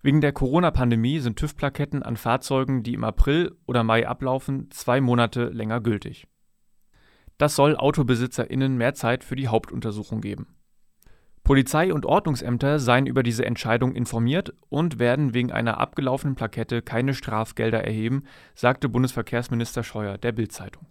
Wegen der Corona-Pandemie sind TÜV-Plaketten an Fahrzeugen, die im April oder Mai ablaufen, zwei Monate länger gültig. Das soll AutobesitzerInnen mehr Zeit für die Hauptuntersuchung geben. Polizei und Ordnungsämter seien über diese Entscheidung informiert und werden wegen einer abgelaufenen Plakette keine Strafgelder erheben, sagte Bundesverkehrsminister Scheuer der Bild-Zeitung